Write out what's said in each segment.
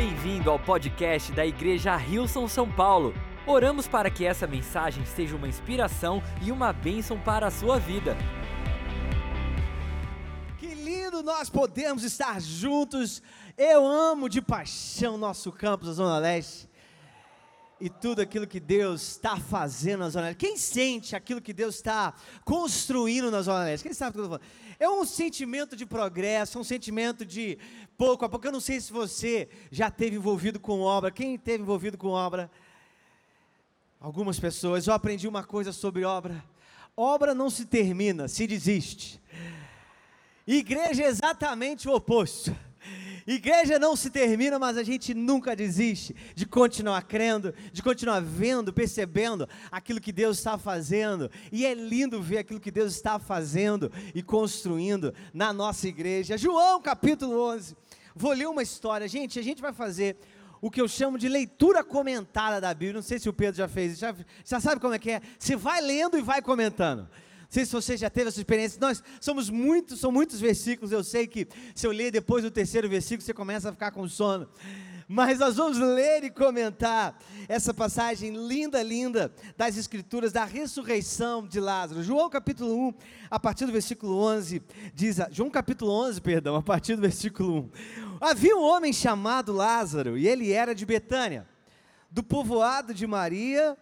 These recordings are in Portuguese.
Bem-vindo ao podcast da Igreja Rilson São Paulo. Oramos para que essa mensagem seja uma inspiração e uma bênção para a sua vida. Que lindo nós podemos estar juntos. Eu amo de paixão nosso campus da Zona Leste e tudo aquilo que Deus está fazendo na Zona Leste. Quem sente aquilo que Deus está construindo na Zona Leste? Quem sabe o que eu estou falando? É um sentimento de progresso, um sentimento de pouco a pouco. Eu não sei se você já teve envolvido com obra. Quem teve envolvido com obra? Algumas pessoas. Eu aprendi uma coisa sobre obra. Obra não se termina, se desiste. Igreja é exatamente o oposto. Igreja não se termina, mas a gente nunca desiste de continuar crendo, de continuar vendo, percebendo aquilo que Deus está fazendo. E é lindo ver aquilo que Deus está fazendo e construindo na nossa igreja. João capítulo 11. Vou ler uma história. Gente, a gente vai fazer o que eu chamo de leitura comentada da Bíblia. Não sei se o Pedro já fez, já, já sabe como é que é? Você vai lendo e vai comentando. Sei se você já teve essa experiência. Nós somos muitos, são muitos versículos. Eu sei que se eu ler depois do terceiro versículo, você começa a ficar com sono. Mas nós vamos ler e comentar essa passagem linda, linda das Escrituras, da ressurreição de Lázaro. João capítulo 1, a partir do versículo 11, diz, João capítulo 11, perdão, a partir do versículo 1. Havia um homem chamado Lázaro, e ele era de Betânia, do povoado de Maria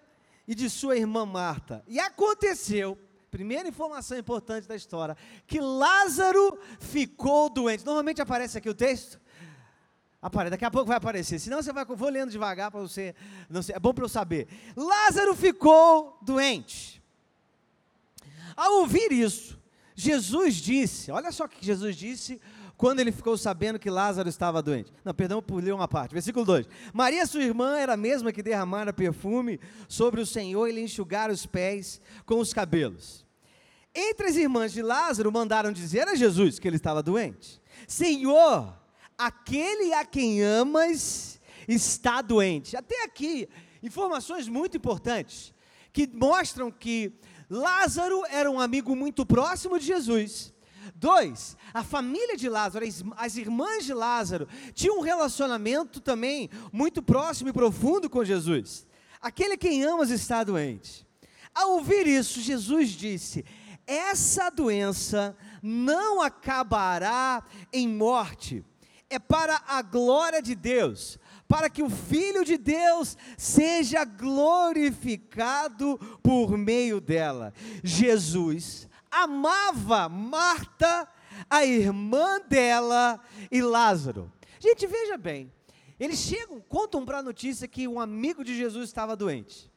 e de sua irmã Marta. E aconteceu primeira informação importante da história, que Lázaro ficou doente. Normalmente aparece aqui o texto. Aparece, daqui a pouco vai aparecer. Senão você vai, vou lendo devagar para você, não sei, é bom para eu saber. Lázaro ficou doente. Ao ouvir isso, Jesus disse, olha só o que Jesus disse quando ele ficou sabendo que Lázaro estava doente. Não, perdão por ler uma parte. Versículo 2. Maria, sua irmã, era a mesma que derramara perfume sobre o Senhor e lhe enxugara os pés com os cabelos. Entre as irmãs de Lázaro mandaram dizer a Jesus que ele estava doente: Senhor, aquele a quem amas está doente. Até aqui, informações muito importantes que mostram que Lázaro era um amigo muito próximo de Jesus. Dois, a família de Lázaro, as irmãs de Lázaro, tinham um relacionamento também muito próximo e profundo com Jesus. Aquele a quem amas está doente. Ao ouvir isso, Jesus disse: essa doença não acabará em morte, é para a glória de Deus, para que o Filho de Deus seja glorificado por meio dela. Jesus amava Marta, a irmã dela e Lázaro. Gente, veja bem, eles chegam, contam para a notícia que um amigo de Jesus estava doente.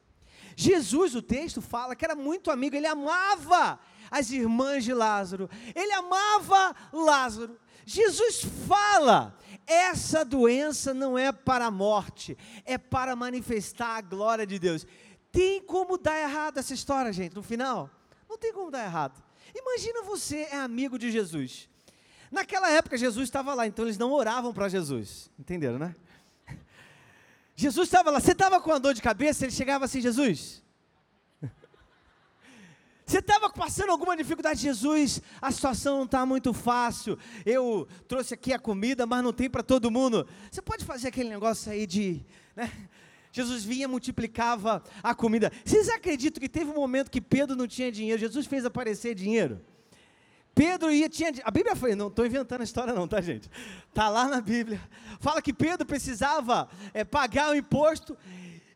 Jesus, o texto fala que era muito amigo, ele amava as irmãs de Lázaro, ele amava Lázaro. Jesus fala: essa doença não é para a morte, é para manifestar a glória de Deus. Tem como dar errado essa história, gente, no final? Não tem como dar errado. Imagina você é amigo de Jesus. Naquela época Jesus estava lá, então eles não oravam para Jesus. Entenderam, né? Jesus estava lá, você estava com a dor de cabeça, ele chegava assim, Jesus, você estava passando alguma dificuldade, Jesus? A situação não está muito fácil. Eu trouxe aqui a comida, mas não tem para todo mundo. Você pode fazer aquele negócio aí de. Né? Jesus vinha, multiplicava a comida. Vocês acreditam que teve um momento que Pedro não tinha dinheiro? Jesus fez aparecer dinheiro. Pedro ia, tinha. A Bíblia foi, não estou inventando a história, não, tá, gente? Está lá na Bíblia. Fala que Pedro precisava é, pagar o imposto.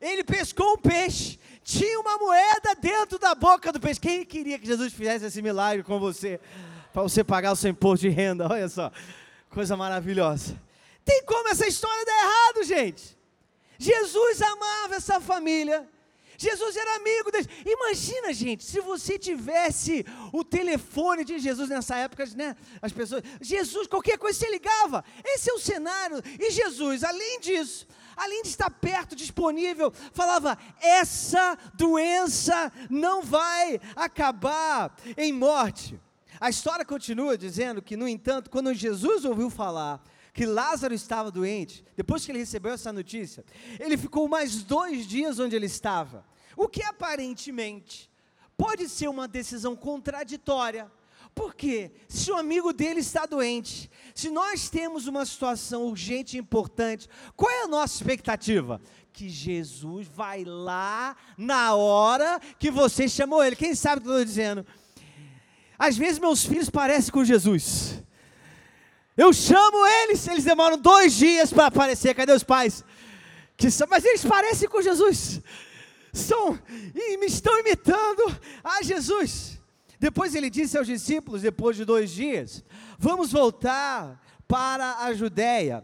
Ele pescou um peixe tinha uma moeda dentro da boca do peixe. Quem queria que Jesus fizesse esse milagre com você? Para você pagar o seu imposto de renda. Olha só, coisa maravilhosa. Tem como essa história dar errado, gente? Jesus amava essa família. Jesus era amigo deles. Imagina, gente, se você tivesse o telefone de Jesus nessa época, né? As pessoas, Jesus, qualquer coisa você ligava. Esse é o cenário. E Jesus, além disso, além de estar perto, disponível, falava: essa doença não vai acabar em morte. A história continua dizendo que, no entanto, quando Jesus ouviu falar que Lázaro estava doente, depois que ele recebeu essa notícia, ele ficou mais dois dias onde ele estava. O que aparentemente pode ser uma decisão contraditória, Por quê? Se o amigo dele está doente, se nós temos uma situação urgente e importante, qual é a nossa expectativa? Que Jesus vai lá na hora que você chamou ele. Quem sabe o que eu estou dizendo? Às vezes meus filhos parecem com Jesus. Eu chamo eles, eles demoram dois dias para aparecer. Cadê os pais? Que são, mas eles parecem com Jesus. São e me estão imitando a Jesus. Depois ele disse aos discípulos, depois de dois dias: Vamos voltar para a Judéia.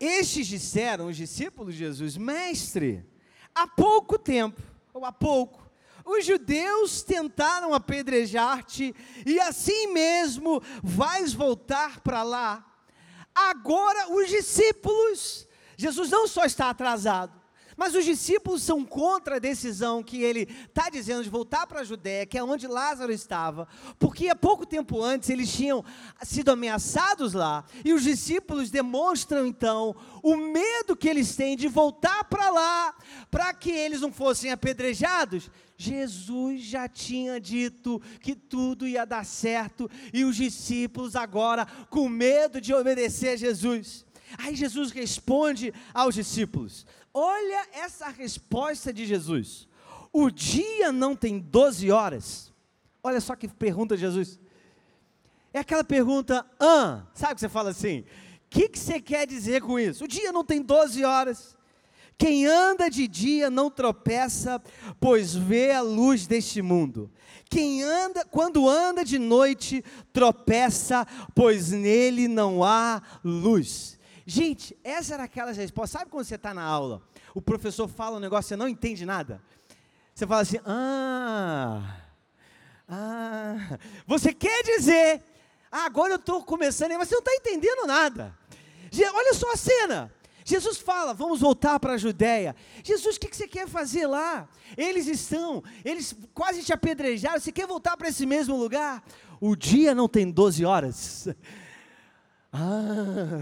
Estes disseram, os discípulos de Jesus, Mestre, há pouco tempo, ou há pouco, os judeus tentaram apedrejar-te, e assim mesmo vais voltar para lá. Agora os discípulos, Jesus não só está atrasado, mas os discípulos são contra a decisão que ele está dizendo de voltar para a Judéia, que é onde Lázaro estava, porque há pouco tempo antes eles tinham sido ameaçados lá, e os discípulos demonstram então o medo que eles têm de voltar para lá, para que eles não fossem apedrejados. Jesus já tinha dito que tudo ia dar certo, e os discípulos agora, com medo de obedecer a Jesus. Aí Jesus responde aos discípulos: Olha essa resposta de Jesus. O dia não tem 12 horas. Olha só que pergunta Jesus. É aquela pergunta, ah, sabe que você fala assim? O que, que você quer dizer com isso? O dia não tem 12 horas. Quem anda de dia não tropeça, pois vê a luz deste mundo. Quem anda, quando anda de noite, tropeça, pois nele não há luz. Gente, essa era aquelas respostas. Sabe quando você está na aula, o professor fala um negócio e você não entende nada? Você fala assim, ah, ah. Você quer dizer, ah, agora eu estou começando, mas você não está entendendo nada. Olha só a cena. Jesus fala, vamos voltar para a Judéia. Jesus, o que, que, você quer fazer lá? Eles estão, eles quase te apedrejaram, você quer voltar para esse mesmo lugar? O dia não tem 12 horas. Ah,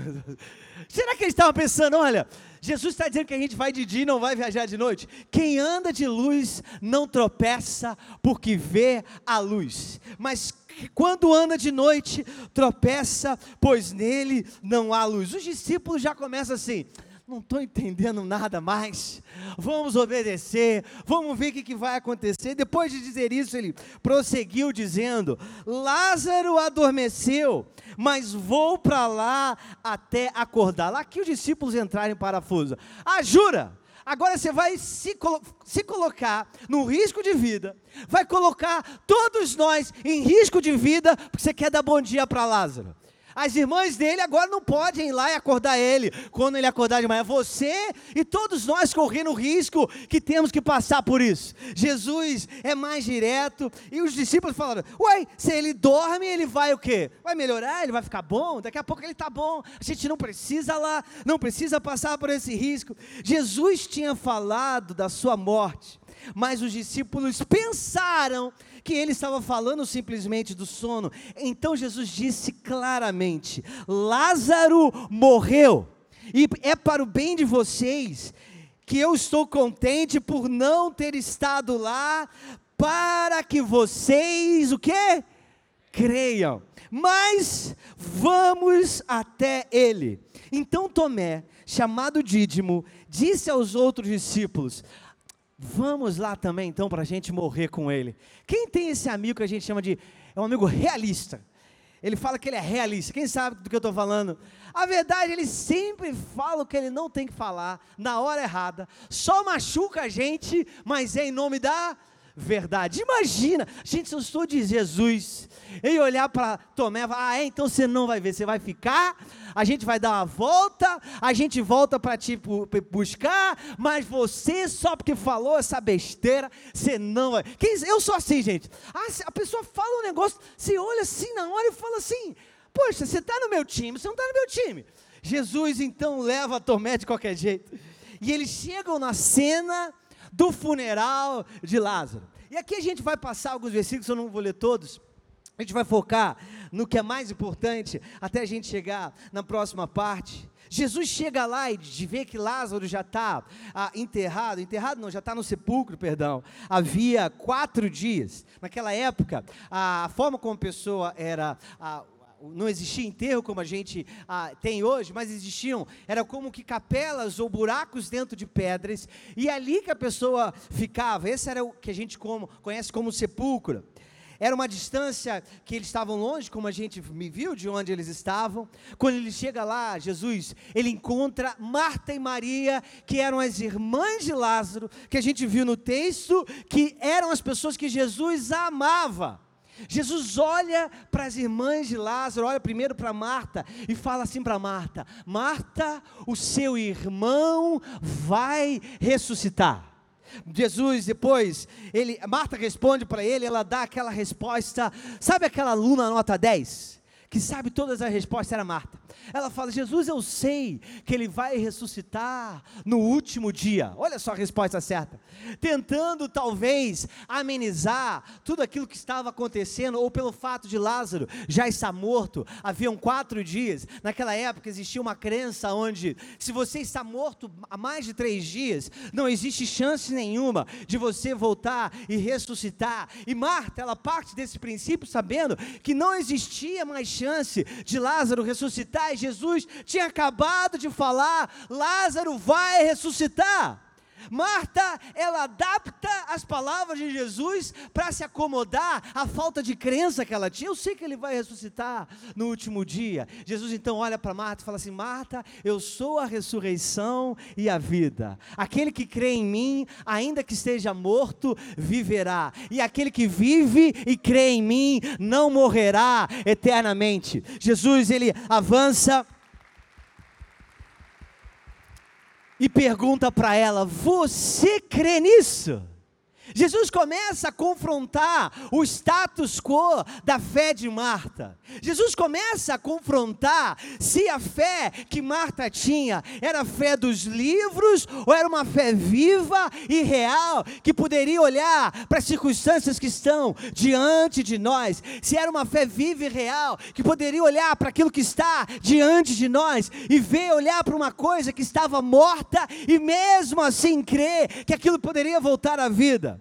será que eles estavam pensando, olha, Jesus está dizendo que a gente vai de dia e não vai viajar de noite. Quem anda de luz não tropeça porque vê a luz. Mas quando anda de noite, tropeça, pois nele não há luz. Os discípulos já começam assim: não estou entendendo nada mais, vamos obedecer, vamos ver o que, que, vai acontecer. Depois de dizer isso, ele prosseguiu dizendo: Lázaro adormeceu, mas vou para lá até acordar. Lá que os discípulos entrarem em parafuso. Ah, jura? Agora você vai se, colo se colocar no risco de vida, vai colocar todos nós em risco de vida, porque você quer dar bom dia para Lázaro. As irmãs dele agora não podem ir lá e acordar ele quando ele acordar de manhã. Você e todos nós correndo o risco que temos que passar por isso. Jesus é mais direto e os discípulos falaram: Uai, se ele dorme, ele vai o quê? Vai melhorar? Ele vai ficar bom? Daqui a pouco ele está bom. A gente não precisa lá, não precisa passar por esse risco. Jesus tinha falado da sua morte mas os discípulos pensaram que ele estava falando simplesmente do sono. Então Jesus disse claramente: Lázaro morreu, e é para o bem de vocês que eu estou contente por não ter estado lá, para que vocês o quê? Creiam. Mas vamos até ele. Então Tomé, chamado Dídimo, disse aos outros discípulos: Vamos lá também então para a gente morrer com ele. Quem tem esse amigo que a gente chama de é um amigo realista? Ele fala que ele é realista. Quem sabe do que eu estou falando? A verdade, ele sempre fala o que ele não tem que falar, na hora errada. Só machuca a gente, mas é em nome da verdade. Imagina, gente, se eu estou de Jesus, e olhar para Tomé e ah, é, então você não vai ver, você vai ficar, a gente vai dar uma volta, a gente volta para te buscar, mas você só porque falou essa besteira, você não vai. Eu sou assim, gente. Ah, a pessoa fala um negócio, você olha assim na hora e fala assim, poxa, você está no meu time, você não está no meu time. Jesus então leva Tomé de qualquer jeito. E eles chegam na cena do funeral de Lázaro. E aqui a gente vai passar alguns versículos, eu não vou ler todos, A gente vai focar no que é mais importante até a gente chegar na próxima parte. Jesus chega lá e vê que Lázaro já está ah, enterrado, enterrado não, já está no sepulcro, perdão, havia quatro dias. Naquela época, a forma como a pessoa era. Ah, não existia enterro como a gente ah, tem hoje, mas existiam, era como que capelas ou buracos dentro de pedras, e ali que a pessoa ficava, esse era o que a gente como, conhece como sepulcro. Era uma distância que eles estavam longe, como a gente me viu de onde eles estavam. Quando ele chega lá, Jesus, ele encontra Marta e Maria, que eram as irmãs de Lázaro, que a gente viu no texto, que eram as pessoas que Jesus amava. Jesus olha para as irmãs de Lázaro, olha primeiro para Marta e fala assim para Marta: Marta, o seu irmão vai ressuscitar. Jesus depois, ele, Marta responde para ele, ela dá aquela resposta, sabe aquela aluna nota 10? Que sabe todas as respostas era Marta. Ela fala: Jesus, eu sei que ele vai ressuscitar no último dia. Olha só a resposta certa. Tentando talvez amenizar tudo aquilo que estava acontecendo, ou pelo fato de Lázaro já estar morto. Haviam quatro dias. Naquela época existia uma crença onde, se você está morto há mais de três dias, não existe chance nenhuma de você voltar e ressuscitar. E Marta, ela parte desse princípio sabendo que não existia mais chance de Lázaro ressuscitar, e Jesus tinha acabado de falar: Lázaro vai ressuscitar. Marta, ela adapta as palavras de Jesus para se acomodar à falta de crença que ela tinha. Eu sei que ele vai ressuscitar no último dia. Jesus então olha para Marta e fala assim: Marta, eu sou a ressurreição e a vida. Aquele que crê em mim, ainda que esteja morto, viverá. E aquele que vive e crê em mim, não morrerá eternamente. Jesus, ele avança e pergunta para ela: Você crê nisso? Jesus começa a confrontar o status quo da fé de Marta. Jesus começa a confrontar se a fé que Marta tinha era a fé dos livros ou era uma fé viva e real que poderia olhar para as circunstâncias que estão diante de nós. Se era uma fé viva e real que poderia olhar para aquilo que está diante de nós e ver olhar para uma coisa que estava morta e mesmo assim crer que aquilo poderia voltar à vida.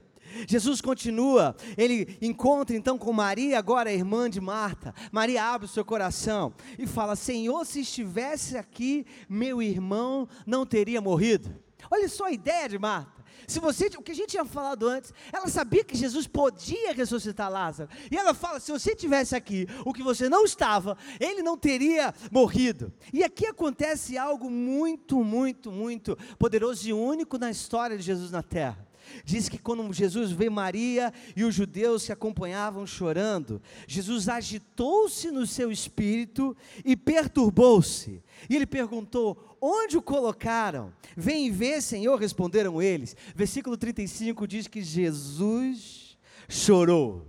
Jesus continua, ele encontra então com Maria, agora irmã de Marta. Maria abre o seu coração e fala: Senhor, se estivesse aqui, meu irmão não teria morrido. Olha só a ideia de Marta. Se você, o que a gente tinha falado antes, ela sabia que Jesus podia ressuscitar Lázaro. E ela fala: se você tivesse aqui, o que você não estava, ele não teria morrido. E aqui acontece algo muito, muito, muito poderoso e único na história de Jesus na terra. Diz que quando Jesus vê Maria e os judeus que acompanhavam chorando, Jesus agitou-se no seu espírito e perturbou-se. E ele perguntou: Onde o colocaram? Vem vê, Senhor, responderam eles. Versículo 35 diz que Jesus chorou.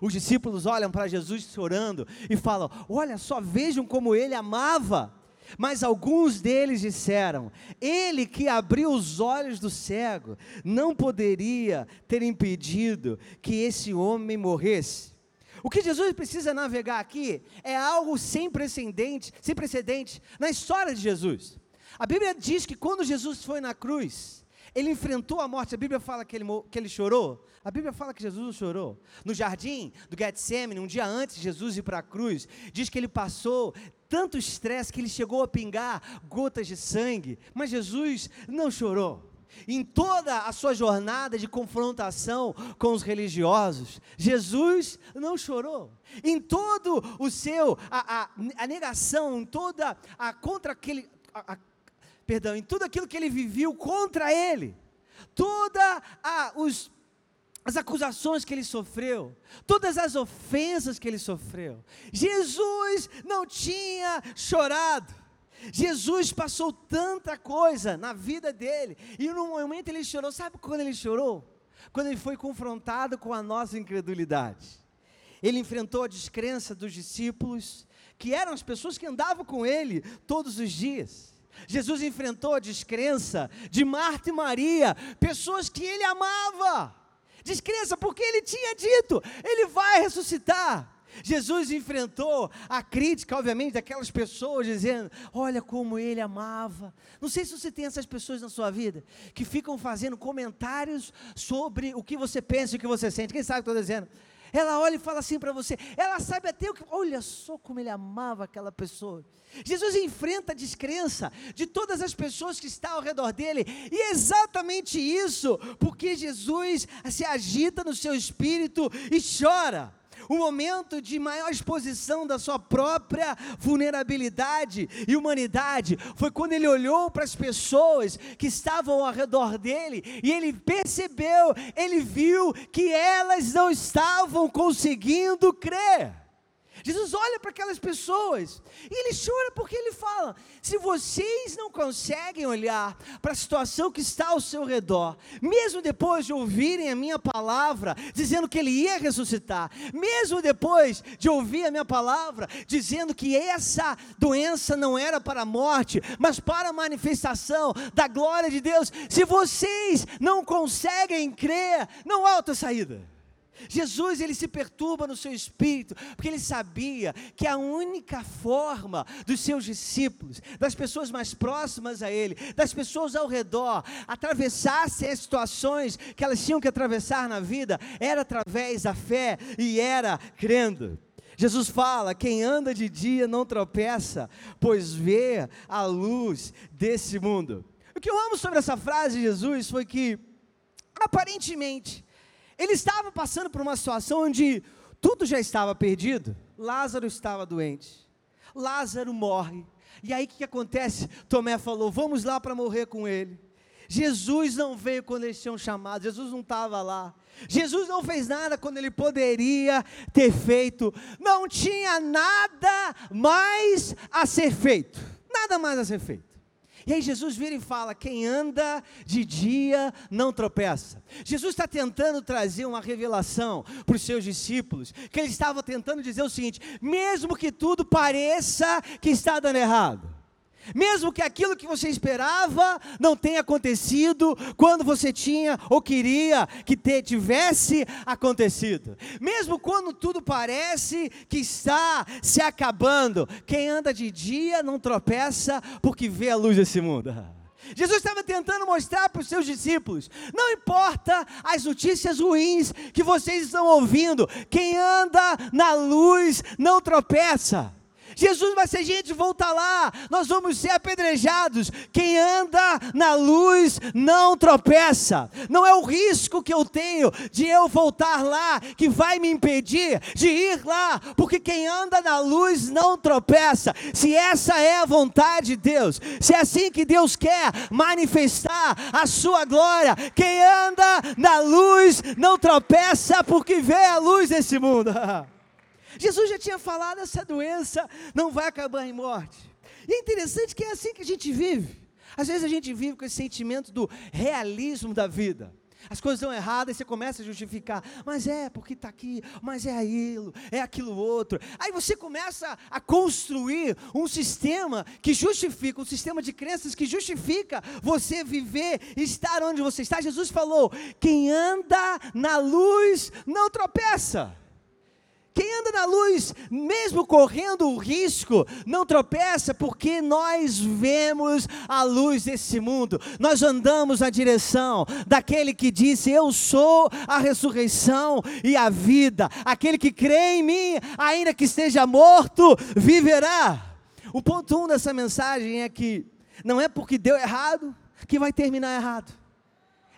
Os discípulos olham para Jesus chorando e falam: Olha só, vejam como ele amava. Mas alguns deles disseram: Ele que abriu os olhos do cego não poderia ter impedido que esse homem morresse. O que Jesus precisa navegar aqui é algo sem precedente, sem precedente na história de Jesus. A Bíblia diz que quando Jesus foi na cruz, ele enfrentou a morte. A Bíblia fala que ele, que ele chorou. A Bíblia fala que Jesus não chorou. No jardim do Getsemane, um dia antes de Jesus ir para a cruz, diz que ele passou tanto estresse que ele chegou a pingar gotas de sangue, mas Jesus não chorou. Em toda a sua jornada de confrontação com os religiosos, Jesus não chorou. Em todo o seu a, a, a negação, em toda a contra aquele a, perdão, em tudo aquilo que ele viveu contra ele, toda a os as acusações que ele sofreu, todas as ofensas que ele sofreu. Jesus não tinha chorado. Jesus passou tanta coisa na vida dele, e no momento ele chorou. Sabe quando ele chorou? Quando ele foi confrontado com a nossa incredulidade. Ele enfrentou a descrença dos discípulos, que eram as pessoas que andavam com ele todos os dias. Jesus enfrentou a descrença de Marta e Maria, pessoas que ele amava Descrença, porque ele tinha dito, ele vai ressuscitar. Jesus enfrentou a crítica, obviamente, daquelas pessoas dizendo: Olha como ele amava. Não sei se você tem essas pessoas na sua vida que ficam fazendo comentários sobre o que você pensa e o que você sente. Quem sabe o que eu estou dizendo? Ela olha e fala assim para você. Ela sabe até o que. Olha só como ele amava aquela pessoa. Jesus enfrenta a descrença de todas as pessoas que estão ao redor dele. E é exatamente isso, porque Jesus se agita no seu espírito e chora o momento de maior exposição da sua própria vulnerabilidade e humanidade foi quando ele olhou para as pessoas que estavam ao redor dele e ele percebeu, ele viu que elas não estavam conseguindo crer. Jesus olha para aquelas pessoas e ele chora porque ele fala: se vocês não conseguem olhar para a situação que está ao seu redor, mesmo depois de ouvirem a minha palavra, dizendo que ele ia ressuscitar, mesmo depois de ouvir a minha palavra, dizendo que essa doença não era para a morte, mas para a manifestação da glória de Deus, se vocês não conseguem crer, não há outra saída. Jesus ele se perturba no seu espírito, porque ele sabia que a única forma dos seus discípulos, das pessoas mais próximas a ele, das pessoas ao redor, atravessassem as situações que elas tinham que atravessar na vida, era através da fé e era crendo. Jesus fala: quem anda de dia não tropeça, pois vê a luz desse mundo. O que eu amo sobre essa frase de Jesus foi que, aparentemente, ele estava passando por uma situação onde tudo já estava perdido. Lázaro estava doente. Lázaro morre. E aí o que, acontece? Tomé falou: vamos lá para morrer com ele. Jesus não veio quando eles tinham chamado, Jesus não estava lá. Jesus não fez nada quando ele poderia ter feito. Não tinha nada mais a ser feito. Nada mais a ser feito. E aí Jesus vira e fala: quem anda de dia não tropeça. Jesus está tentando trazer uma revelação para os seus discípulos, que ele estava tentando dizer o seguinte: mesmo que tudo pareça que está dando errado, mesmo que aquilo que você esperava não tenha acontecido quando você tinha ou queria que te, tivesse acontecido. Mesmo quando tudo parece que está se acabando, quem anda de dia não tropeça porque vê a luz desse mundo. Jesus estava tentando mostrar para os seus discípulos: não importa as notícias ruins que vocês estão ouvindo, quem anda na luz não tropeça. Jesus vai ser gente voltar lá, nós vamos ser apedrejados. Quem anda na luz não tropeça. Não é o risco que eu tenho de eu voltar lá que vai me impedir de ir lá, porque quem anda na luz não tropeça. Se essa é a vontade de Deus, se é assim que Deus quer manifestar a sua glória, quem anda na luz não tropeça porque vê a luz desse mundo. Jesus já tinha falado: essa doença não vai acabar em morte. E é interessante que é assim que a gente vive. Às vezes a gente vive com esse sentimento do realismo da vida. As coisas estão erradas e você começa a justificar, mas é porque está aqui, mas é aquilo, é aquilo outro. Aí você começa a construir um sistema que justifica, um sistema de crenças que justifica você viver estar onde você está. Jesus falou: quem anda na luz não tropeça. Quem anda na luz, mesmo correndo o risco, não tropeça, porque nós vemos a luz desse mundo, nós andamos na direção daquele que disse: Eu sou a ressurreição e a vida, aquele que crê em mim, ainda que esteja morto, viverá. O ponto um dessa mensagem é que não é porque deu errado que vai terminar errado.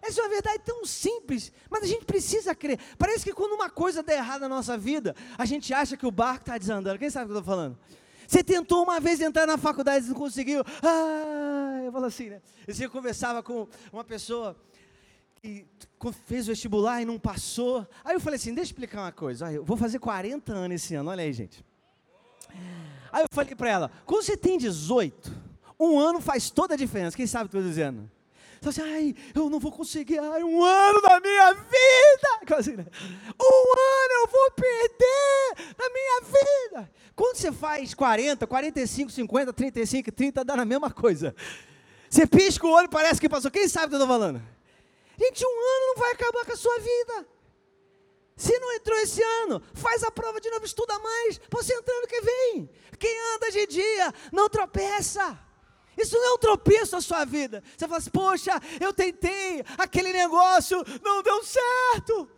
Essa é uma verdade tão simples, mas a gente precisa crer. Parece que quando uma coisa der errado na nossa vida, a gente acha que o barco está desandando. Quem sabe o que eu estou falando? Você tentou uma vez entrar na faculdade e não conseguiu. Ah, eu falo assim, né? Eu conversava com uma pessoa que fez o vestibular e não passou. Aí eu falei assim: deixa eu explicar uma coisa. eu vou fazer 40 anos esse ano, olha aí, gente. Aí eu falei para ela: quando você tem 18, um ano faz toda a diferença. Quem sabe o que eu estou dizendo? Então, assim, ai, eu não vou conseguir, ai, um ano da minha vida. Assim, né? Um ano eu vou perder da minha vida. Quando você faz 40, 45, 50, 35, 30, dá na mesma coisa. Você pisca o olho, parece que passou. Quem sabe o que eu estou falando? Gente, um ano não vai acabar com a sua vida. Se não entrou esse ano, faz a prova de novo, estuda mais, para você entrar que vem. Quem anda de dia não tropeça. Isso não é um tropeço na sua vida. Você fala assim, poxa, eu tentei, aquele negócio não deu certo.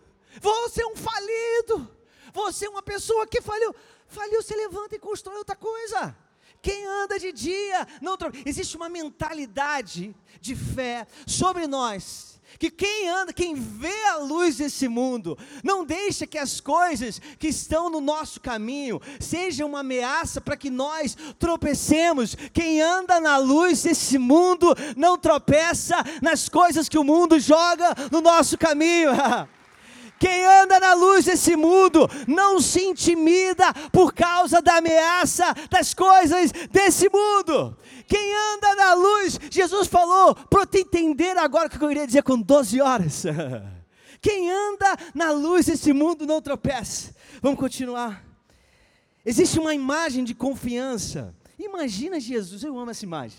Você é um falido. Você é uma pessoa que faliu. Faliu, você levanta e constrói outra coisa. Quem anda de dia não tropeça. Existe uma mentalidade de fé sobre nós que quem anda, quem vê a luz desse mundo, não deixa que as coisas que estão no nosso caminho sejam uma ameaça para que nós tropecemos. Quem anda na luz desse mundo não tropeça nas coisas que o mundo joga no nosso caminho. Quem anda na luz desse mundo não se intimida por causa da ameaça das coisas desse mundo. Quem anda na luz, Jesus falou, para te entender agora o que eu iria dizer com 12 horas. Quem anda na luz desse mundo não tropeça. Vamos continuar. Existe uma imagem de confiança. Imagina Jesus, eu amo essa imagem.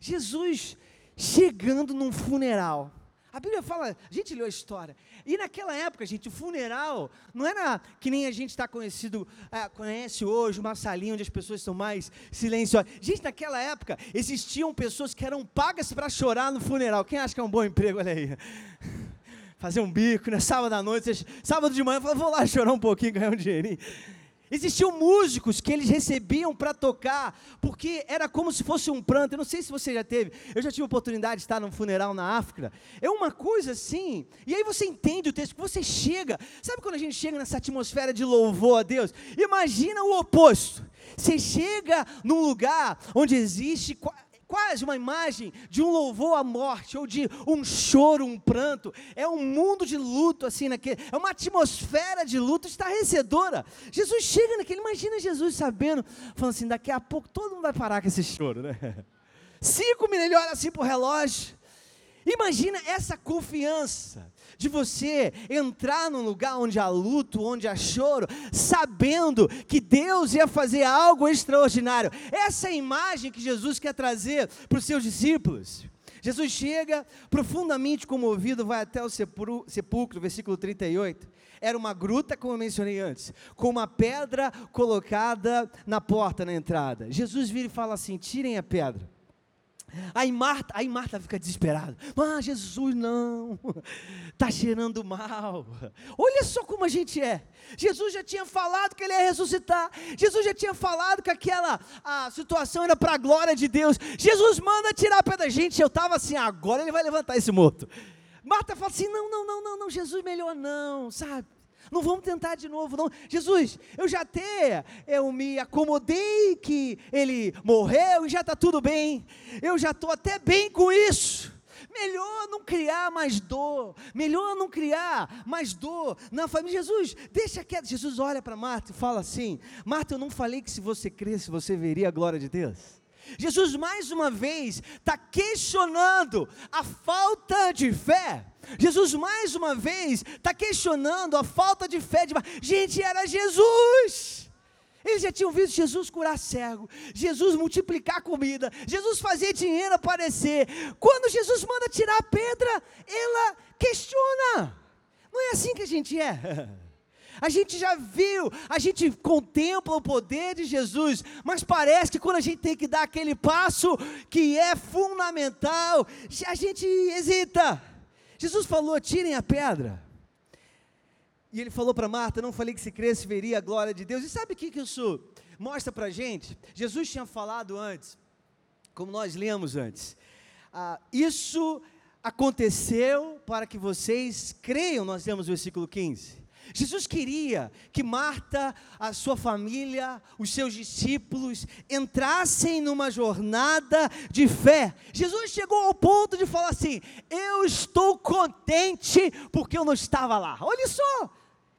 Jesus chegando num funeral. A Bíblia fala, a gente leu a história. E naquela época, gente, o funeral não era que nem a gente está conhecido, é, conhece hoje, uma salinha onde as pessoas estão mais silenciosas. Gente, naquela época existiam pessoas que eram pagas para chorar no funeral. Quem acha que é um bom emprego? Olha aí. Fazer um bico, né? Sábado à noite, sábado de manhã, vou lá chorar um pouquinho, ganhar um dinheirinho. Existiam músicos que eles recebiam para tocar, porque era como se fosse um pranto. Eu não sei se você já teve, eu já tive oportunidade de estar num funeral na África. É uma coisa assim, e aí você entende o texto, você chega, sabe quando a gente chega nessa atmosfera de louvor a Deus? Imagina o oposto. Você chega num lugar onde existe quase uma imagem de um louvor à morte, ou de um choro, um pranto. É um mundo de luto, assim, naquele, é uma atmosfera de luto estarrecedora. Jesus chega naquele, imagina Jesus sabendo, falando assim: daqui a pouco todo mundo vai parar com esse choro, né? Cinco minutos, ele olha assim para o relógio. Imagina essa confiança de você entrar num lugar onde há luto, onde há choro, sabendo que Deus ia fazer algo extraordinário. Essa é a imagem que Jesus quer trazer para os seus discípulos. Jesus chega, profundamente comovido, vai até o sepulcro, versículo 38. Era uma gruta, como eu mencionei antes, com uma pedra colocada na porta, na entrada. Jesus vira e fala assim: tirem a pedra. Aí Marta, aí Marta fica desesperada. Ah, Jesus, não, está cheirando mal. Olha só como a gente é. Jesus já tinha falado que ele ia ressuscitar. Jesus já tinha falado que aquela a situação era para a glória de Deus. Jesus manda tirar a pedra. Gente, eu estava assim, agora ele vai levantar esse morto. Marta fala assim: não, não, não, não, não, Jesus, melhor não, sabe? Não vamos tentar de novo, não. Jesus, eu já até eu me acomodei que ele morreu e já está tudo bem. Eu já estou até bem com isso. Melhor não criar mais dor. Melhor não criar mais dor na família. Jesus, deixa quieto. Jesus olha para Marta e fala assim: Marta, eu não falei que se você cresce, você veria a glória de Deus. Jesus mais uma vez está questionando a falta de fé Jesus, mais uma vez, está questionando a falta de fé. De... Gente, era Jesus. Eles já tinham visto Jesus curar cego, Jesus multiplicar comida, Jesus fazer dinheiro aparecer. Quando Jesus manda tirar a pedra, ela questiona. Não é assim que a gente é. A gente já viu, a gente contempla o poder de Jesus, mas parece que quando a gente tem que dar aquele passo que é fundamental, a gente hesita. Jesus falou: tirem a pedra. E ele falou para Marta: não falei que se cresce veria a glória de Deus. E sabe o que, isso mostra para a gente? Jesus tinha falado antes, como nós lemos antes. Ah, isso aconteceu para que vocês creiam, nós temos o versículo 15. Jesus queria que Marta, a sua família, os seus discípulos entrassem numa jornada de fé. Jesus chegou ao ponto de falar assim: Eu estou contente porque eu não estava lá. Olha só,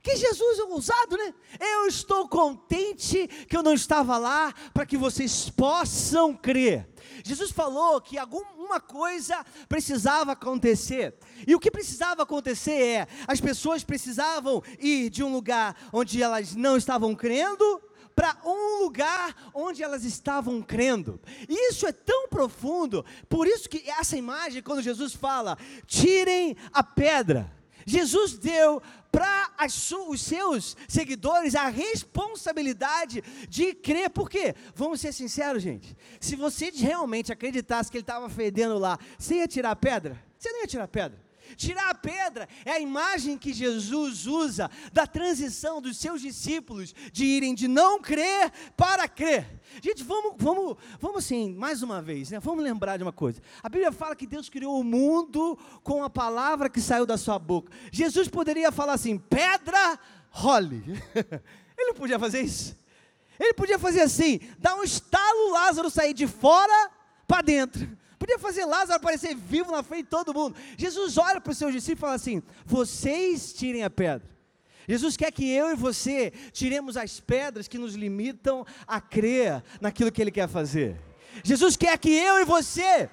que Jesus é ousado, né? Eu estou contente que eu não estava lá para que vocês possam crer. Jesus falou que alguma coisa precisava acontecer. E o que precisava acontecer é: as pessoas precisavam ir de um lugar onde elas não estavam crendo para um lugar onde elas estavam crendo. Isso é tão profundo, por isso que essa imagem, quando Jesus fala, tirem a pedra, Jesus deu para os seus seguidores a responsabilidade de crer. Por quê? Vamos ser sinceros, gente. Se você realmente acreditasse que ele estava fedendo lá, você ia tirar pedra? Você não ia tirar pedra. Tirar a pedra é a imagem que Jesus usa da transição dos seus discípulos de irem de não crer para crer. Gente, vamos, vamos, vamos assim, mais uma vez, né? Vamos lembrar de uma coisa. A Bíblia fala que Deus criou o mundo com a palavra que saiu da sua boca. Jesus poderia falar assim: pedra, role. Ele não podia fazer isso. Ele podia fazer assim, dar um estalo, Lázaro sair de fora para dentro. Podia fazer Lázaro aparecer vivo na frente de todo mundo. Jesus olha para os seus discípulos e fala assim: vocês tirem a pedra. Jesus quer que eu e você tiremos as pedras que nos limitam a crer naquilo que Ele quer fazer. Jesus quer que eu e você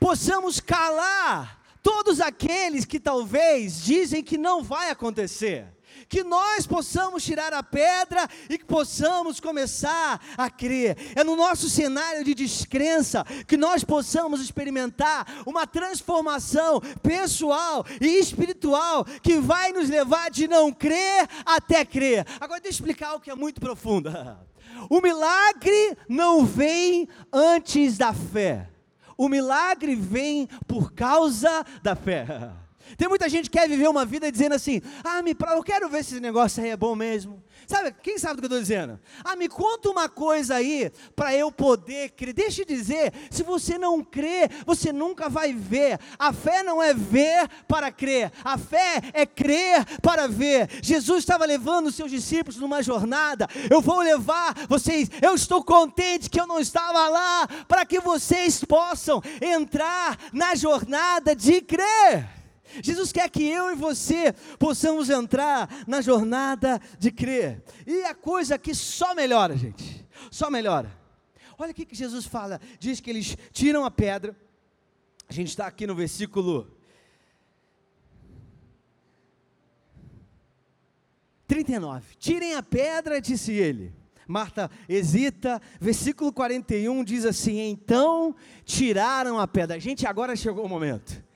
possamos calar todos aqueles que talvez dizem que não vai acontecer que nós possamos tirar a pedra e que possamos começar a crer. É no nosso cenário de descrença que nós possamos experimentar uma transformação pessoal e espiritual que vai nos levar de não crer até crer. Agora deixa eu explicar o que é muito profundo. O milagre não vem antes da fé. O milagre vem por causa da fé. Tem muita gente que quer viver uma vida dizendo assim: ah, me, eu quero ver se esse negócio aí é bom mesmo. Sabe, quem sabe do que eu estou dizendo? Ah, me conta uma coisa aí para eu poder crer. Deixa eu dizer: se você não crê, você nunca vai ver. A fé não é ver para crer, a fé é crer para ver. Jesus estava levando os seus discípulos numa jornada. Eu vou levar vocês. Eu estou contente que eu não estava lá para que vocês possam entrar na jornada de crer. Jesus quer que eu e você possamos entrar na jornada de crer. E a coisa aqui só melhora, gente. Só melhora. Olha o que Jesus fala. Diz que eles tiram a pedra. A gente está aqui no versículo 39. Tirem a pedra, disse ele. Marta hesita. Versículo 41 diz assim: Então tiraram a pedra. Gente, agora chegou o momento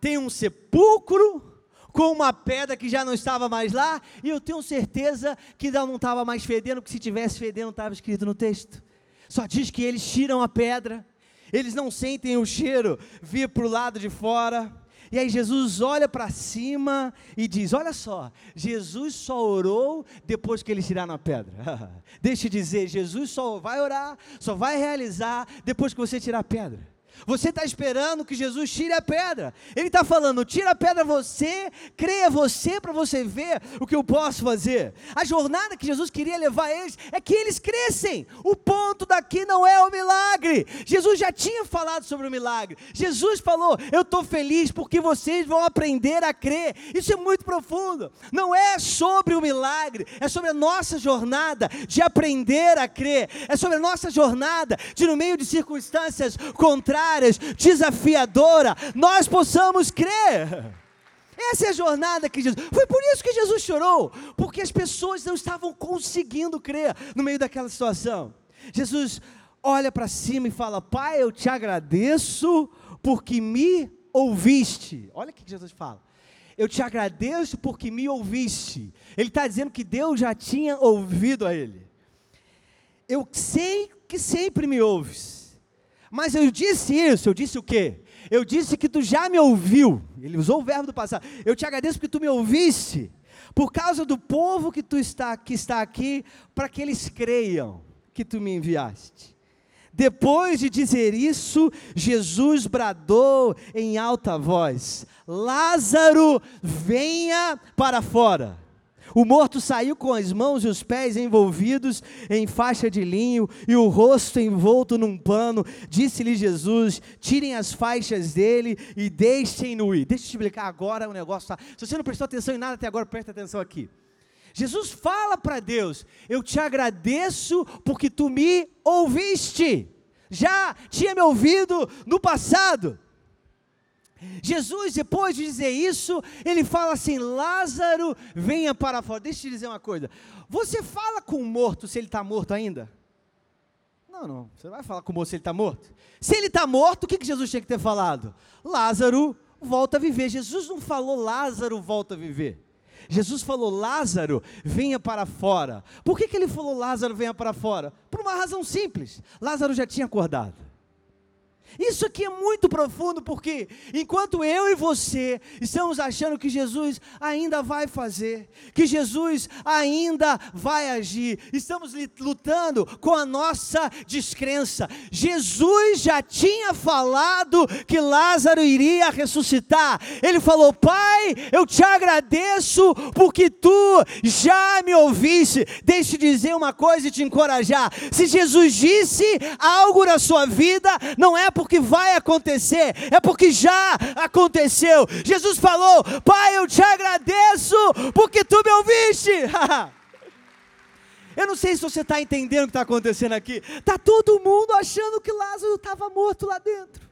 tem um sepulcro com uma pedra que já não estava mais lá, e eu tenho certeza que não estava mais fedendo, porque se tivesse fedendo, estava escrito no texto. Só diz que eles tiram a pedra, eles não sentem o cheiro vir para o lado de fora. E aí Jesus olha para cima e diz: Olha só, Jesus só orou depois que eles tiraram a pedra. Deixa eu dizer, Jesus só vai orar, só vai realizar depois que você tirar a pedra. Você está esperando que Jesus tire a pedra. Ele está falando: tira a pedra você, creia você para você ver o que eu posso fazer. A jornada que Jesus queria levar eles é que eles crescem. O ponto daqui não é o milagre. Jesus já tinha falado sobre o milagre. Jesus falou: Eu estou feliz porque vocês vão aprender a crer. Isso é muito profundo. Não é sobre o milagre, é sobre a nossa jornada de aprender a crer. É sobre a nossa jornada de, no meio de circunstâncias contrárias, desafiadora, nós possamos crer. Essa é a jornada que Jesus. Foi por isso que Jesus chorou, porque as pessoas não estavam conseguindo crer no meio daquela situação. Jesus olha para cima e fala: Pai, eu te agradeço porque me ouviste. Olha o que Jesus fala. Eu te agradeço porque me ouviste. Ele está dizendo que Deus já tinha ouvido a ele. Eu sei que sempre me ouves. Mas eu disse isso, eu disse o quê? Eu disse que tu já me ouviu. Ele usou o verbo do passado. Eu te agradeço porque tu me ouviste. Por causa do povo que tu está que está aqui, para que eles creiam que tu me enviaste. Depois de dizer isso, Jesus bradou em alta voz: Lázaro, venha para fora. O morto saiu com as mãos e os pés envolvidos em faixa de linho e o rosto envolto num pano. Disse-lhe Jesus: Tirem as faixas dele e deixem-no ir. Deixa eu te explicar agora o negócio. Tá? Se você não prestou atenção em nada até agora, presta atenção aqui. Jesus fala para Deus: Eu te agradeço porque tu me ouviste. Já tinha me ouvido no passado. Jesus, depois de dizer isso, ele fala assim: Lázaro, venha para fora. Deixa eu te dizer uma coisa. Você fala com o morto se ele está morto ainda? Não, não. Você não vai falar com o moço se ele está morto. Se ele está morto, o que, que Jesus tinha que ter falado? Lázaro volta a viver. Jesus não falou Lázaro volta a viver. Jesus falou Lázaro, venha para fora. Por que, que ele falou Lázaro, venha para fora? Por uma razão simples: Lázaro já tinha acordado. Isso aqui é muito profundo porque enquanto eu e você estamos achando que Jesus ainda vai fazer, que Jesus ainda vai agir, estamos lutando com a nossa descrença. Jesus já tinha falado que Lázaro iria ressuscitar. Ele falou: "Pai, eu te agradeço porque tu já me ouviste". Deixe de dizer uma coisa e te encorajar. Se Jesus disse algo na sua vida, não é porque vai acontecer, é porque já aconteceu. Jesus falou: Pai, eu te agradeço porque tu me ouviste. Eu não sei se você está entendendo o que está acontecendo aqui. Está todo mundo achando que Lázaro estava morto lá dentro.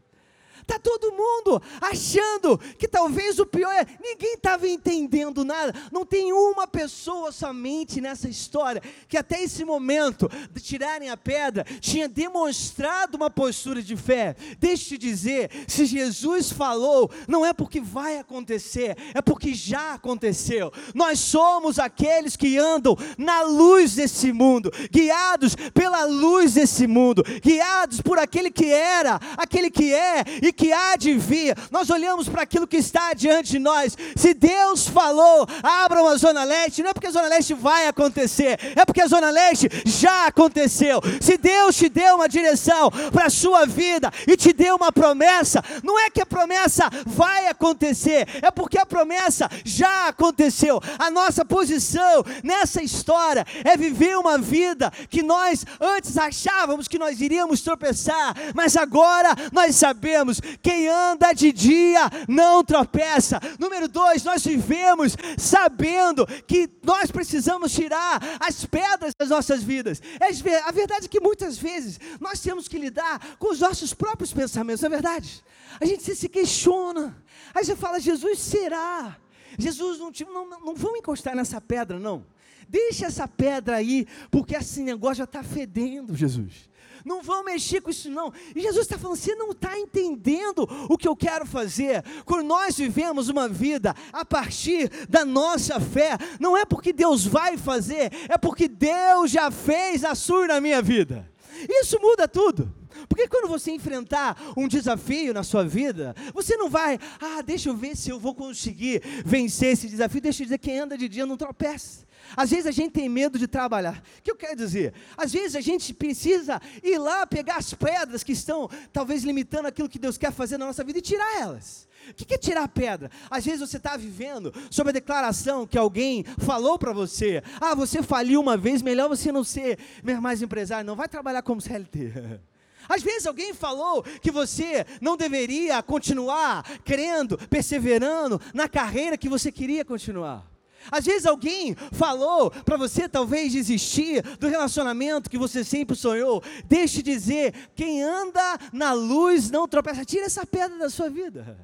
Está todo mundo achando que talvez o pior é. Ninguém estava entendendo nada. Não tem uma pessoa somente nessa história que até esse momento de tirarem a pedra tinha demonstrado uma postura de fé. Deixe te dizer: se Jesus falou, não é porque vai acontecer, é porque já aconteceu. Nós somos aqueles que andam na luz desse mundo, guiados pela luz desse mundo, guiados por aquele que era, aquele que é e que há de vir, nós olhamos para aquilo que está diante de nós. Se Deus falou, abram a Zona Leste, não é porque a Zona Leste vai acontecer, é porque a Zona Leste já aconteceu. Se Deus te deu uma direção para a sua vida e te deu uma promessa, não é que a promessa vai acontecer, é porque a promessa já aconteceu. A nossa posição nessa história é viver uma vida que nós antes achávamos que nós iríamos tropeçar, mas agora nós sabemos quem anda de dia não tropeça. Número dois, nós vivemos sabendo que nós precisamos tirar as pedras das nossas vidas. É a verdade é que muitas vezes nós temos que lidar com os nossos próprios pensamentos, não é verdade? A gente se questiona. Aí você fala, Jesus, será? Jesus, não, não, não vamos encostar nessa pedra, não. Deixa essa pedra aí, porque esse negócio já está fedendo, Jesus não vão mexer com isso não. E Jesus está falando, você não está entendendo o que eu quero fazer. Quando nós vivemos uma vida a partir da nossa fé, não é porque Deus vai fazer, é porque Deus já fez a sua na minha vida. Isso muda tudo. Porque quando você enfrentar um desafio na sua vida, você não vai, ah, deixa eu ver se eu vou conseguir vencer esse desafio. Deixa eu dizer, quem anda de dia não tropeça. Às vezes a gente tem medo de trabalhar. O que eu quero dizer? Às vezes a gente precisa ir lá pegar as pedras que estão talvez limitando aquilo que Deus quer fazer na nossa vida e tirar elas. O que é tirar pedra? Às vezes você está vivendo sobre a declaração que alguém falou para você. Ah, você faliu uma vez, melhor você não ser mais empresário, não vai trabalhar como CLT. Às vezes alguém falou que você não deveria continuar crendo, perseverando na carreira que você queria continuar. Às vezes alguém falou para você talvez desistir do relacionamento que você sempre sonhou. Deixe dizer, quem anda na luz não tropeça. Tira essa pedra da sua vida.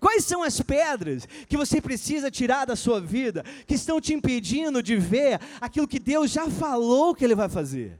Quais são as pedras que você precisa tirar da sua vida, que estão te impedindo de ver aquilo que Deus já falou que Ele vai fazer?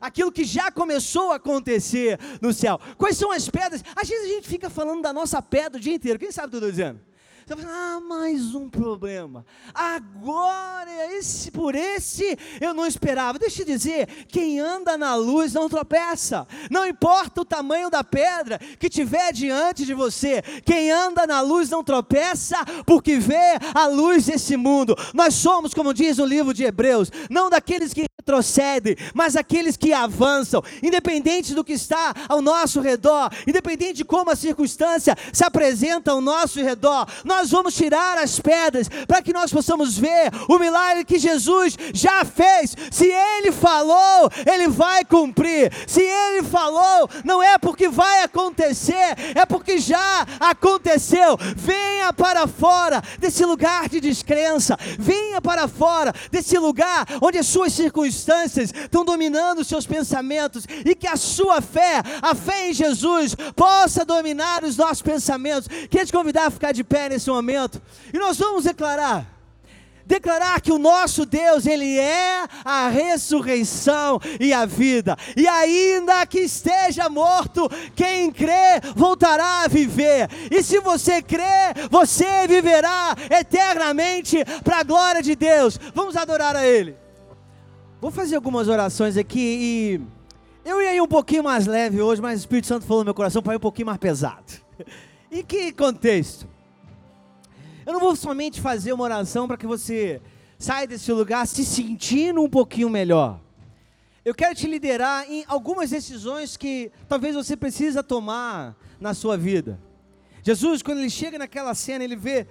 Aquilo que já começou a acontecer no céu. Quais são as pedras? Às vezes a gente fica falando da nossa pedra o dia inteiro. Quem sabe o que eu estou dizendo? Você fala, ah, mais um problema. Agora, esse, por esse eu não esperava. Deixa eu dizer: quem anda na luz não tropeça. Não importa o tamanho da pedra que tiver diante de você. Quem anda na luz não tropeça, porque vê a luz desse mundo. Nós somos, como diz o livro de Hebreus, não daqueles que retrocedem, mas aqueles que avançam, independente do que está ao nosso redor, independente de como a circunstância se apresenta ao nosso redor, nós vamos tirar as pedras para que nós possamos ver o milagre que Jesus já fez. Se Ele falou, Ele vai cumprir. Se Ele falou, não é porque vai acontecer, é porque já aconteceu. Venha para fora desse lugar de descrença, venha para fora desse lugar onde as suas circunstâncias estão dominando os seus pensamentos e que a sua fé, a fé em Jesus, possa dominar os nossos pensamentos. Queria te convidar a ficar de pé nesse momento e nós vamos declarar. declarar que o nosso Deus, Ele é a ressurreição e a vida, e ainda que esteja morto, quem crê voltará a viver, e se você crê, você viverá eternamente para a glória de Deus. Vamos adorar a Ele. Vou fazer algumas orações aqui e eu ia ir um pouquinho mais leve hoje, mas o Espírito Santo falou no meu coração para ir um pouquinho mais pesado. Em que contexto? Eu não vou somente fazer uma oração para que você saia desse lugar se sentindo um pouquinho melhor. Eu quero te liderar em algumas decisões que talvez você precisa tomar na sua vida. Jesus, quando ele chega naquela cena, ele vê,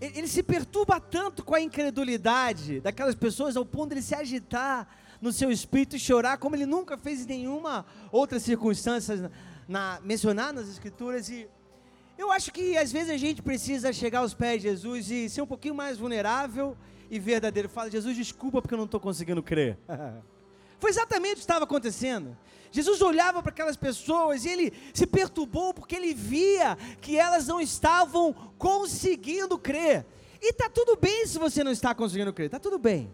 ele, se perturba tanto com a incredulidade daquelas pessoas ao ponto de ele se agitar no seu espírito e chorar como ele nunca fez em nenhuma outra circunstância na, mencionada nas escrituras e eu acho que às vezes a gente precisa chegar aos pés de Jesus e ser um pouquinho mais vulnerável e verdadeiro. Fala, Jesus, desculpa porque eu não estou conseguindo crer. Foi exatamente o que estava acontecendo. Jesus olhava para aquelas pessoas e ele se perturbou porque ele via que elas não estavam conseguindo crer. E está tudo bem se você não está conseguindo crer, está tudo bem.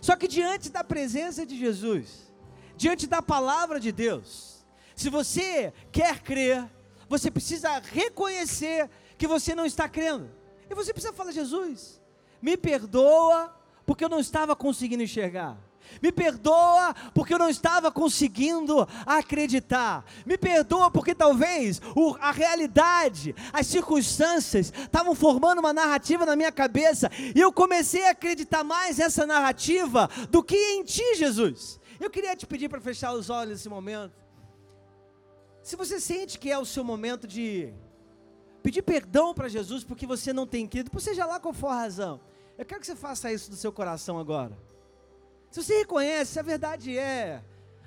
Só que diante da presença de Jesus, diante da palavra de Deus, se você quer crer, você precisa reconhecer que você não está crendo. E você precisa falar: Jesus, me perdoa porque eu não estava conseguindo enxergar. Me perdoa porque eu não estava conseguindo acreditar. Me perdoa porque talvez a realidade, as circunstâncias estavam formando uma narrativa na minha cabeça e eu comecei a acreditar mais nessa narrativa do que em Ti, Jesus. Eu queria te pedir para fechar os olhos nesse momento. Se você sente que é o seu momento de pedir perdão para Jesus porque você não tem crido, por seja lá qual for a razão, eu quero que você faça isso do seu coração agora. Se você reconhece, a verdade é,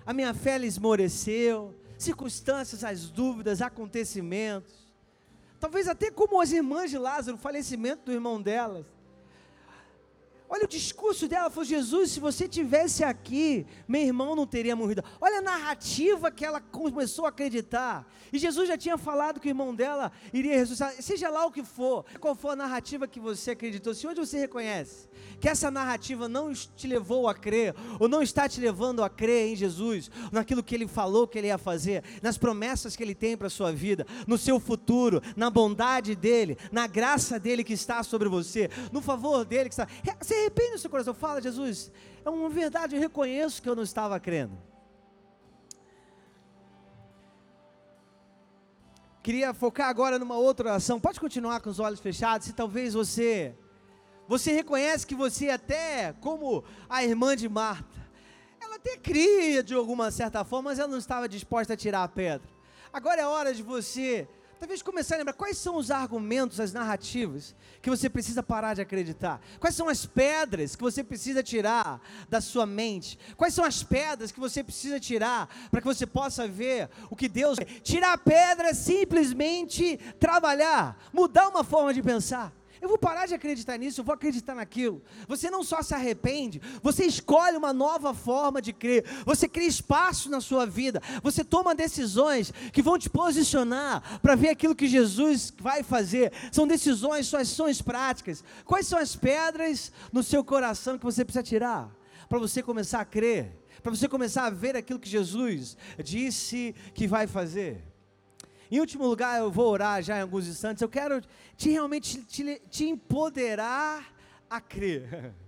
a minha fé esmoreceu, circunstâncias, as dúvidas, acontecimentos, talvez até como as irmãs de Lázaro, o falecimento do irmão delas, Olha o discurso dela, falou: Jesus, se você tivesse aqui, meu irmão não teria morrido. Olha a narrativa que ela começou a acreditar. E Jesus já tinha falado que o irmão dela iria ressuscitar. Seja lá o que for, qual for a narrativa que você acreditou, se hoje você reconhece que essa narrativa não te levou a crer, ou não está te levando a crer em Jesus, naquilo que ele falou que ele ia fazer, nas promessas que ele tem para a sua vida, no seu futuro, na bondade dele, na graça dele que está sobre você, no favor dele que está. Você arrepende no seu coração, fala, Jesus, é uma verdade, eu reconheço que eu não estava crendo. Queria focar agora numa outra oração. Pode continuar com os olhos fechados, se talvez você você reconhece que você até, como a irmã de Marta, ela até cria de alguma certa forma, mas ela não estava disposta a tirar a pedra. Agora é hora de você Talvez começar a lembrar quais são os argumentos, as narrativas que você precisa parar de acreditar. Quais são as pedras que você precisa tirar da sua mente? Quais são as pedras que você precisa tirar para que você possa ver o que Deus. Tirar a pedra é simplesmente trabalhar, mudar uma forma de pensar. Eu vou parar de acreditar nisso, eu vou acreditar naquilo. Você não só se arrepende, você escolhe uma nova forma de crer. Você cria espaço na sua vida. Você toma decisões que vão te posicionar para ver aquilo que Jesus vai fazer. São decisões, são ações práticas. Quais são as pedras no seu coração que você precisa tirar para você começar a crer? Para você começar a ver aquilo que Jesus disse que vai fazer. Em último lugar, eu vou orar já em alguns instantes. Eu quero te realmente te, te empoderar a crer.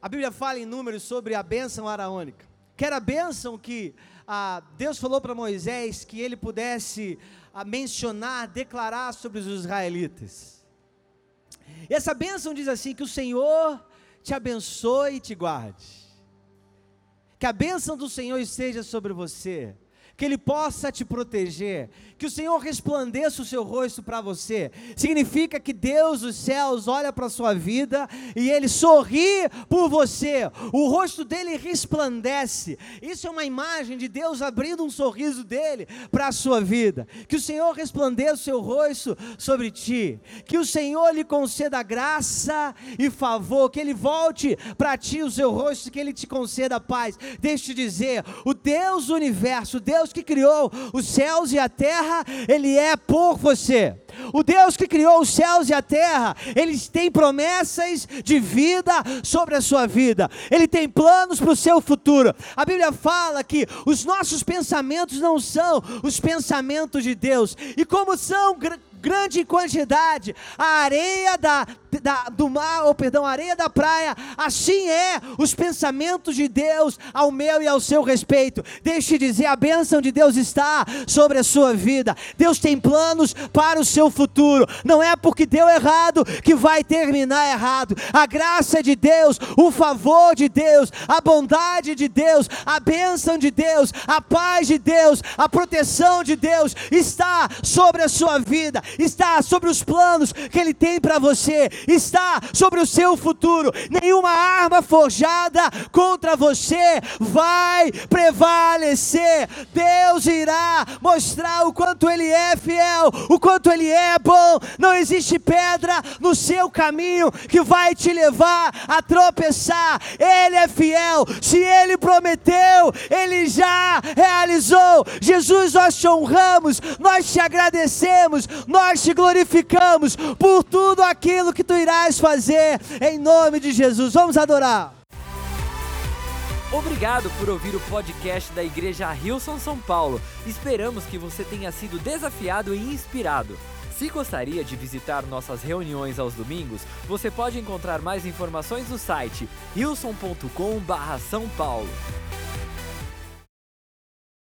A Bíblia fala em números sobre a bênção araônica. Que era a bênção que ah, Deus falou para Moisés que ele pudesse ah, mencionar, declarar sobre os israelitas. E essa bênção diz assim: que o Senhor te abençoe e te guarde. Que a bênção do Senhor esteja sobre você que Ele possa te proteger, que o Senhor resplandeça o seu rosto para você. Significa que Deus dos céus olha para a sua vida e Ele sorri por você, o rosto dele resplandece. Isso é uma imagem de Deus abrindo um sorriso dele para a sua vida. Que o Senhor resplandeça o seu rosto sobre ti, que o Senhor lhe conceda graça e favor, que Ele volte para ti o seu rosto, que Ele te conceda paz. Deixa eu te dizer, o Deus do universo, o Deus Deus que criou os céus e a terra, Ele é por você. O Deus que criou os céus e a terra, Ele tem promessas de vida sobre a sua vida, Ele tem planos para o seu futuro. A Bíblia fala que os nossos pensamentos não são os pensamentos de Deus, e como são grande quantidade, a areia da, da, do mar, ou perdão, a areia da praia, assim é os pensamentos de Deus ao meu e ao seu respeito. Deixe dizer, a bênção de Deus está sobre a sua vida. Deus tem planos para o seu futuro. Não é porque deu errado que vai terminar errado. A graça de Deus, o favor de Deus, a bondade de Deus, a bênção de Deus, a paz de Deus, a proteção de Deus está sobre a sua vida está sobre os planos que Ele tem para você, está sobre o seu futuro. Nenhuma arma forjada contra você vai prevalecer. Deus irá mostrar o quanto Ele é fiel, o quanto Ele é bom. Não existe pedra no seu caminho que vai te levar a tropeçar. Ele é fiel. Se Ele prometeu, Ele já realizou. Jesus, nós te honramos, nós te agradecemos, nós te glorificamos por tudo aquilo que tu irás fazer, em nome de Jesus. Vamos adorar. Obrigado por ouvir o podcast da Igreja Rilson São Paulo. Esperamos que você tenha sido desafiado e inspirado. Se gostaria de visitar nossas reuniões aos domingos, você pode encontrar mais informações no site rilson.com/são paulo.